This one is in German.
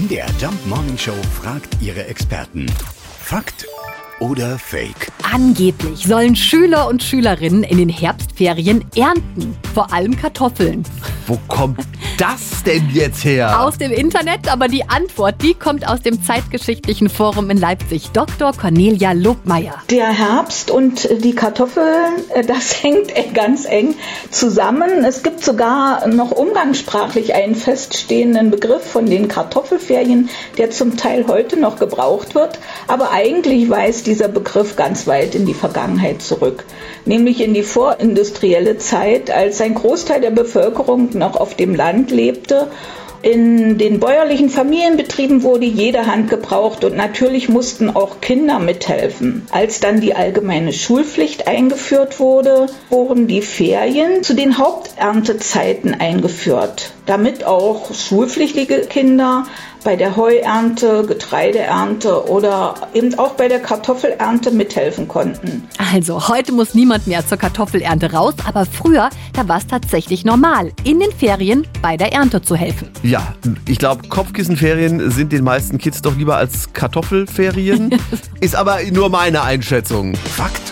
MDR Jump Morning Show fragt ihre Experten. Fakt oder Fake? Angeblich sollen Schüler und Schülerinnen in den Herbstferien ernten. Vor allem Kartoffeln. Wo kommt das denn jetzt her? Aus dem Internet, aber die Antwort, die kommt aus dem Zeitgeschichtlichen Forum in Leipzig. Dr. Cornelia Lobmeier. Der Herbst und die Kartoffeln, äh, das hängt ganz eng zusammen. Es gibt sogar noch umgangssprachlich einen feststehenden Begriff von den Kartoffelferien, der zum Teil heute noch gebraucht wird. Aber eigentlich weist dieser Begriff ganz weit in die Vergangenheit zurück, nämlich in die vorindustrielle Zeit, als ein Großteil der Bevölkerung noch auf dem Lebte in den bäuerlichen Familienbetrieben wurde jede Hand gebraucht und natürlich mussten auch Kinder mithelfen. Als dann die allgemeine Schulpflicht eingeführt wurde, wurden die Ferien zu den Haupterntezeiten eingeführt, damit auch schulpflichtige Kinder bei der Heuernte, Getreideernte oder eben auch bei der Kartoffelernte mithelfen konnten. Also, heute muss niemand mehr zur Kartoffelernte raus, aber früher, da war es tatsächlich normal, in den Ferien bei der Ernte zu helfen. Ja, ich glaube, Kopfkissenferien sind den meisten Kids doch lieber als Kartoffelferien. Ist aber nur meine Einschätzung. Fakt